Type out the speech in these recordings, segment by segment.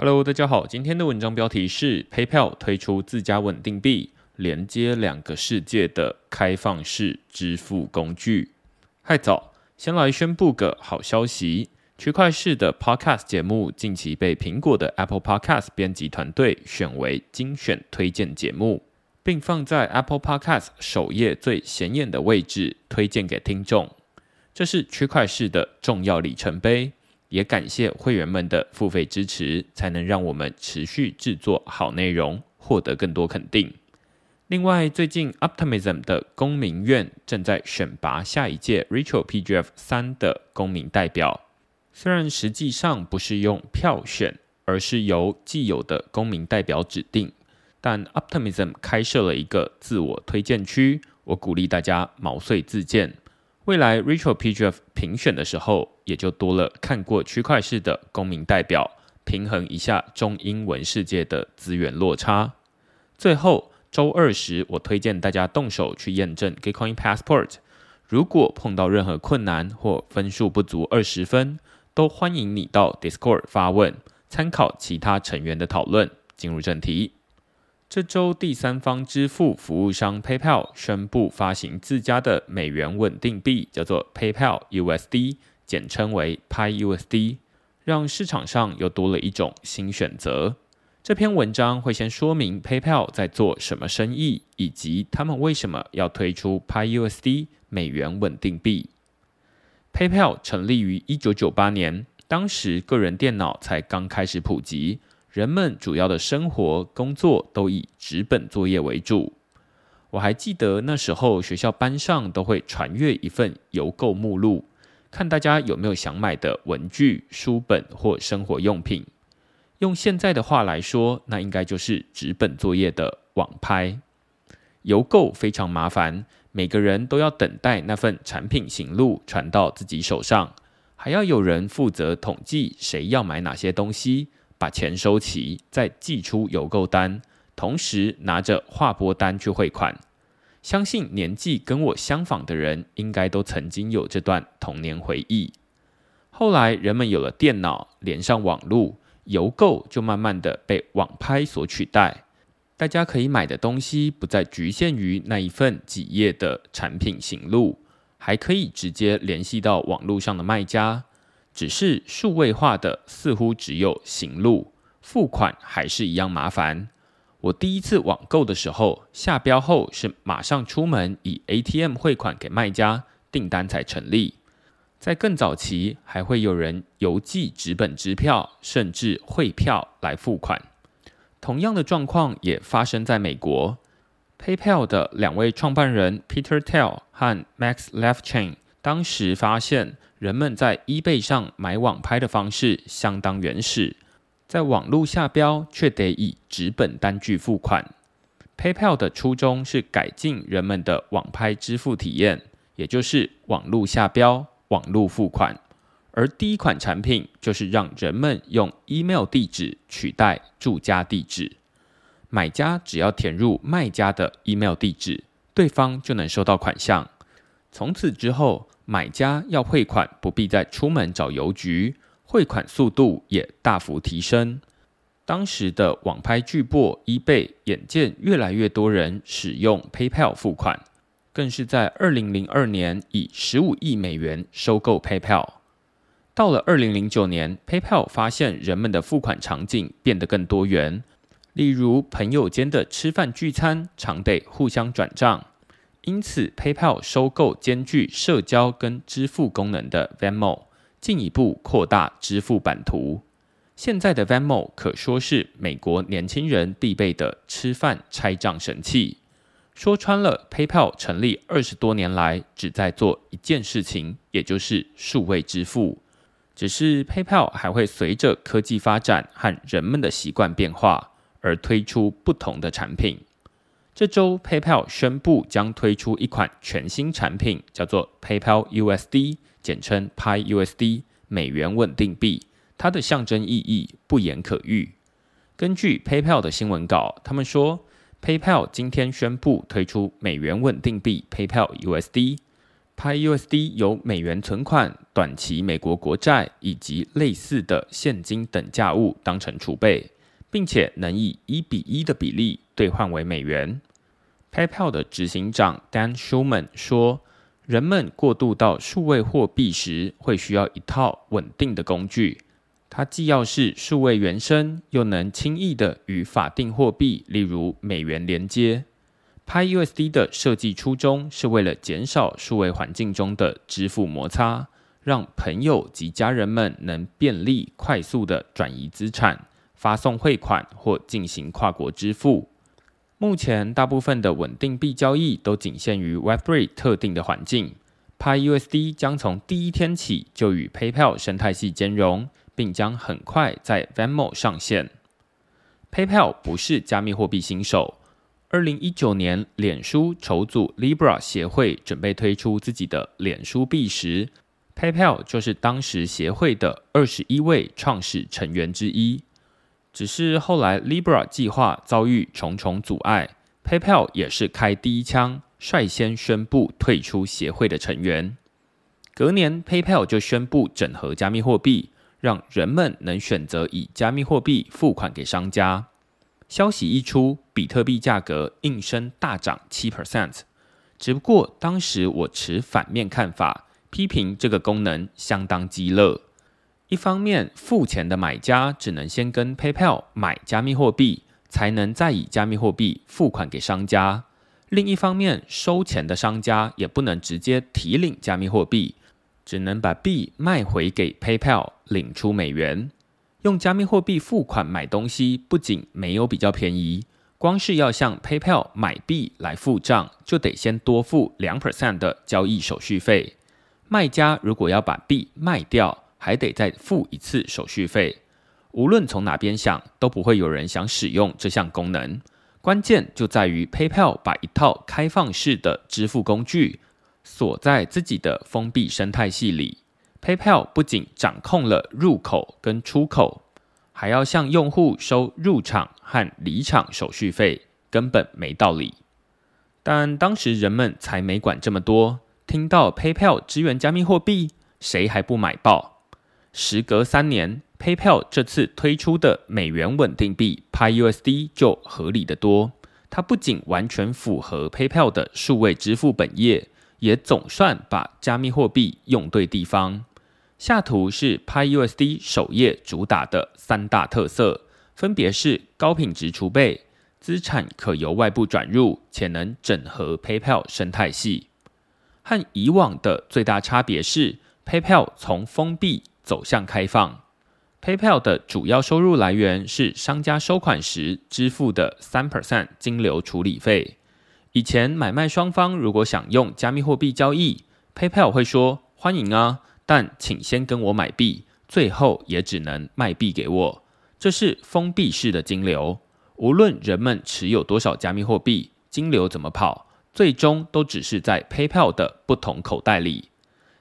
Hello，大家好，今天的文章标题是 PayPal 推出自家稳定币，连接两个世界的开放式支付工具。嗨早，先来宣布个好消息，区块式的 Podcast 节目近期被苹果的 Apple Podcast 编辑团队选为精选推荐节目，并放在 Apple Podcast 首页最显眼的位置推荐给听众。这是区块式的重要里程碑。也感谢会员们的付费支持，才能让我们持续制作好内容，获得更多肯定。另外，最近 Optimism 的公民院正在选拔下一届 Rachel PGF 三的公民代表。虽然实际上不是用票选，而是由既有的公民代表指定，但 Optimism 开设了一个自我推荐区，我鼓励大家毛遂自荐。未来 Rachel PGF 评选的时候，也就多了看过区块式的公民代表，平衡一下中英文世界的资源落差。最后周二时，我推荐大家动手去验证 Gitcoin Passport。如果碰到任何困难或分数不足二十分，都欢迎你到 Discord 发问，参考其他成员的讨论。进入正题。这周，第三方支付服务商 PayPal 宣布发行自家的美元稳定币，叫做 PayPal USD，简称为 PiUSD，让市场上又多了一种新选择。这篇文章会先说明 PayPal 在做什么生意，以及他们为什么要推出 PiUSD 美元稳定币。PayPal 成立于一九九八年，当时个人电脑才刚开始普及。人们主要的生活、工作都以纸本作业为主。我还记得那时候，学校班上都会传阅一份邮购目录，看大家有没有想买的文具、书本或生活用品。用现在的话来说，那应该就是纸本作业的网拍。邮购非常麻烦，每个人都要等待那份产品行录传到自己手上，还要有人负责统计谁要买哪些东西。把钱收齐，再寄出邮购单，同时拿着划拨单去汇款。相信年纪跟我相仿的人，应该都曾经有这段童年回忆。后来人们有了电脑，连上网络，邮购就慢慢的被网拍所取代。大家可以买的东西不再局限于那一份几页的产品行录，还可以直接联系到网络上的卖家。只是数位化的，似乎只有行路，付款还是一样麻烦。我第一次网购的时候，下标后是马上出门以 ATM 汇款给卖家，订单才成立。在更早期，还会有人邮寄纸本支票，甚至汇票来付款。同样的状况也发生在美国，PayPal 的两位创办人 Peter Thiel 和 Max Levchin 当时发现。人们在 eBay 上买网拍的方式相当原始，在网络下标却得以纸本单据付款。PayPal 的初衷是改进人们的网拍支付体验，也就是网络下标、网络付款。而第一款产品就是让人们用 email 地址取代住家地址，买家只要填入卖家的 email 地址，对方就能收到款项。从此之后。买家要汇款，不必再出门找邮局，汇款速度也大幅提升。当时的网拍巨擘 eBay 眼见越来越多人使用 PayPal 付款，更是在二零零二年以十五亿美元收购 PayPal。到了二零零九年，PayPal 发现人们的付款场景变得更多元，例如朋友间的吃饭聚餐常得互相转账。因此，PayPal 收购兼具社交跟支付功能的 Venmo，进一步扩大支付版图。现在的 Venmo 可说是美国年轻人必备的吃饭拆账神器。说穿了，PayPal 成立二十多年来，只在做一件事情，也就是数位支付。只是 PayPal 还会随着科技发展和人们的习惯变化，而推出不同的产品。这周，PayPal 宣布将推出一款全新产品，叫做 PayPal USD，简称 PiUSD 美元稳定币。它的象征意义不言可喻。根据 PayPal 的新闻稿，他们说，PayPal 今天宣布推出美元稳定币 PayPal USD。PiUSD 由美元存款、短期美国国债以及类似的现金等价物当成储备，并且能以一比一的比例兑换为美元。PayPal 的执行长 Dan Schulman 说：“人们过渡到数位货币时，会需要一套稳定的工具。它既要是数位原生，又能轻易的与法定货币，例如美元连接。” PayUSD 的设计初衷是为了减少数位环境中的支付摩擦，让朋友及家人们能便利、快速的转移资产、发送汇款或进行跨国支付。目前，大部分的稳定币交易都仅限于 Web3 特定的环境。PiUSD 将从第一天起就与 PayPal 生态系兼容，并将很快在 Venmo 上线。PayPal 不是加密货币新手。二零一九年，脸书筹组 Libra 协会，准备推出自己的脸书币时，PayPal 就是当时协会的二十一位创始成员之一。只是后来 Libra 计划遭遇重重阻碍，PayPal 也是开第一枪，率先宣布退出协会的成员。隔年，PayPal 就宣布整合加密货币，让人们能选择以加密货币付款给商家。消息一出，比特币价格应声大涨七 percent。只不过当时我持反面看法，批评这个功能相当鸡肋。一方面，付钱的买家只能先跟 PayPal 买加密货币，才能再以加密货币付款给商家；另一方面，收钱的商家也不能直接提领加密货币，只能把币卖回给 PayPal 领出美元。用加密货币付款买东西，不仅没有比较便宜，光是要向 PayPal 买币来付账，就得先多付两 percent 的交易手续费。卖家如果要把币卖掉，还得再付一次手续费。无论从哪边想，都不会有人想使用这项功能。关键就在于 PayPal 把一套开放式的支付工具锁在自己的封闭生态系里。PayPal 不仅掌控了入口跟出口，还要向用户收入场和离场手续费，根本没道理。但当时人们才没管这么多，听到 PayPal 支援加密货币，谁还不买爆？时隔三年，PayPal 这次推出的美元稳定币 PayUSD 就合理的多。它不仅完全符合 PayPal 的数位支付本业，也总算把加密货币用对地方。下图是 PayUSD 首页主打的三大特色，分别是高品质储备、资产可由外部转入，且能整合 PayPal 生态系。和以往的最大差别是，PayPal 从封闭走向开放。PayPal 的主要收入来源是商家收款时支付的三 percent 金流处理费。以前买卖双方如果想用加密货币交易，PayPal 会说欢迎啊。但请先跟我买币，最后也只能卖币给我。这是封闭式的金流，无论人们持有多少加密货币，金流怎么跑，最终都只是在 PayPal 的不同口袋里。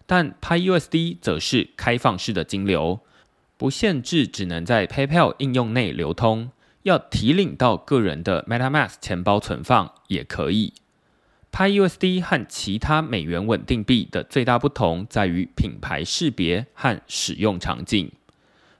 但 PiUSD 则是开放式的金流，不限制，只能在 PayPal 应用内流通，要提领到个人的 MetaMask 钱包存放也可以。PiUSD 和其他美元稳定币的最大不同在于品牌识别和使用场景。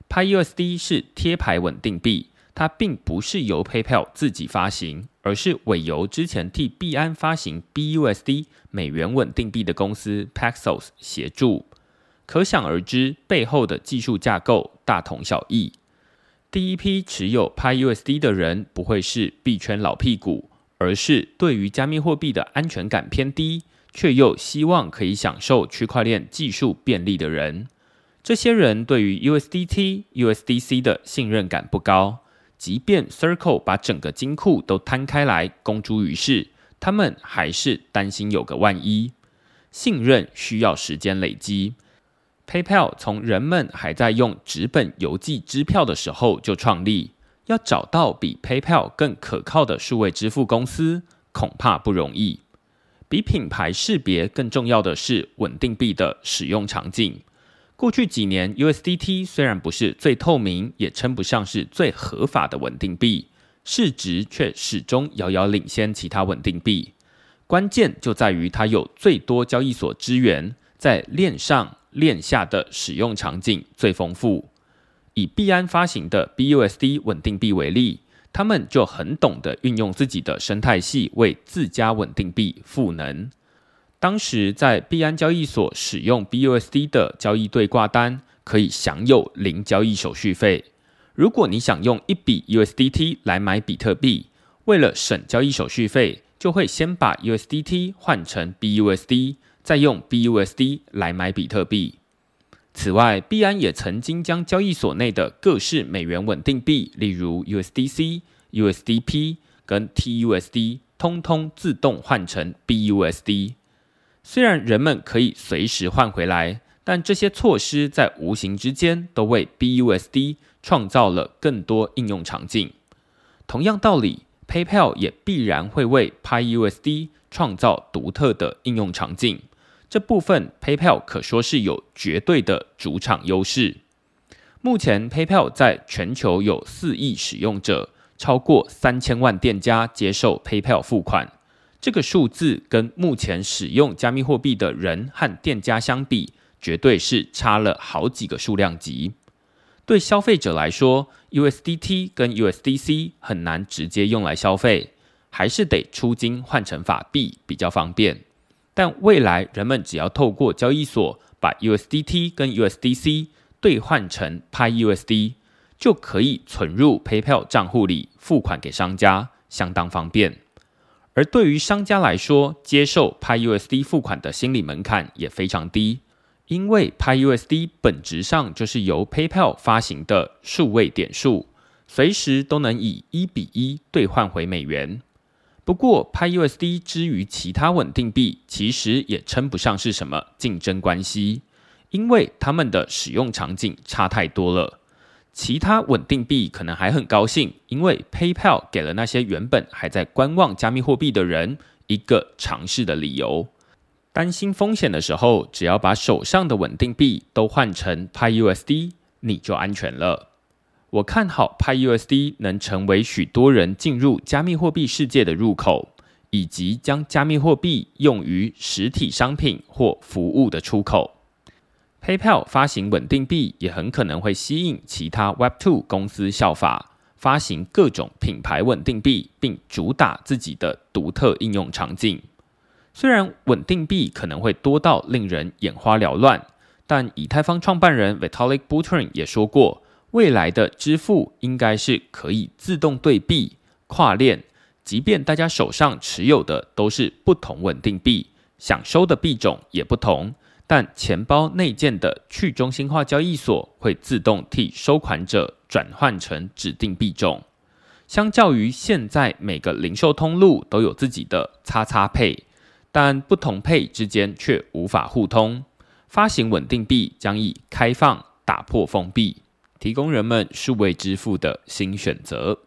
PiUSD 是贴牌稳定币，它并不是由 PayPal 自己发行，而是委由之前替币安发行 BUSD 美元稳定币的公司 Paxos 协助。可想而知，背后的技术架构大同小异。第一批持有 pausd 的人不会是币圈老屁股。而是对于加密货币的安全感偏低，却又希望可以享受区块链技术便利的人，这些人对于 USDT、USDC 的信任感不高。即便 Circle 把整个金库都摊开来公诸于世，他们还是担心有个万一。信任需要时间累积。PayPal 从人们还在用纸本邮寄支票的时候就创立。要找到比 PayPal 更可靠的数位支付公司，恐怕不容易。比品牌识别更重要的是稳定币的使用场景。过去几年，USDT 虽然不是最透明，也称不上是最合法的稳定币，市值却始终遥遥领先其他稳定币。关键就在于它有最多交易所资源，在链上链下的使用场景最丰富。以币安发行的 BUSD 稳定币为例，他们就很懂得运用自己的生态系为自家稳定币赋能。当时在币安交易所使用 BUSD 的交易对挂单，可以享有零交易手续费。如果你想用一笔 USDT 来买比特币，为了省交易手续费，就会先把 USDT 换成 BUSD，再用 BUSD 来买比特币。此外，币安也曾经将交易所内的各式美元稳定币，例如 USDC、USDP 跟 TUSD，通通自动换成 BUSD。虽然人们可以随时换回来，但这些措施在无形之间都为 BUSD 创造了更多应用场景。同样道理，PayPal 也必然会为 PiUSD 创造独特的应用场景。这部分 PayPal 可说是有绝对的主场优势。目前 PayPal 在全球有四亿使用者，超过三千万店家接受 PayPal 付款。这个数字跟目前使用加密货币的人和店家相比，绝对是差了好几个数量级。对消费者来说，USDT 跟 USDC 很难直接用来消费，还是得出金换成法币比较方便。但未来人们只要透过交易所把 USDT 跟 USDC 兑换成 PiUSD，就可以存入 PayPal 账户里付款给商家，相当方便。而对于商家来说，接受 PyUSD 付款的心理门槛也非常低，因为 PyUSD 本质上就是由 PayPal 发行的数位点数，随时都能以一比一兑换回美元。不过，PyUSD 之于其他稳定币，其实也称不上是什么竞争关系，因为它们的使用场景差太多了。其他稳定币可能还很高兴，因为 PayPal 给了那些原本还在观望加密货币的人一个尝试的理由。担心风险的时候，只要把手上的稳定币都换成 PyUSD，你就安全了。我看好 PyUSD 能成为许多人进入加密货币世界的入口，以及将加密货币用于实体商品或服务的出口。PayPal 发行稳定币也很可能会吸引其他 Web2 公司效法，发行各种品牌稳定币，并主打自己的独特应用场景。虽然稳定币可能会多到令人眼花缭乱，但以太坊创办人 Vitalik Buterin 也说过，未来的支付应该是可以自动对币、跨链，即便大家手上持有的都是不同稳定币，想收的币种也不同。但钱包内建的去中心化交易所会自动替收款者转换成指定币种，相较于现在每个零售通路都有自己的叉叉配，但不同配之间却无法互通。发行稳定币将以开放打破封闭，提供人们数位支付的新选择。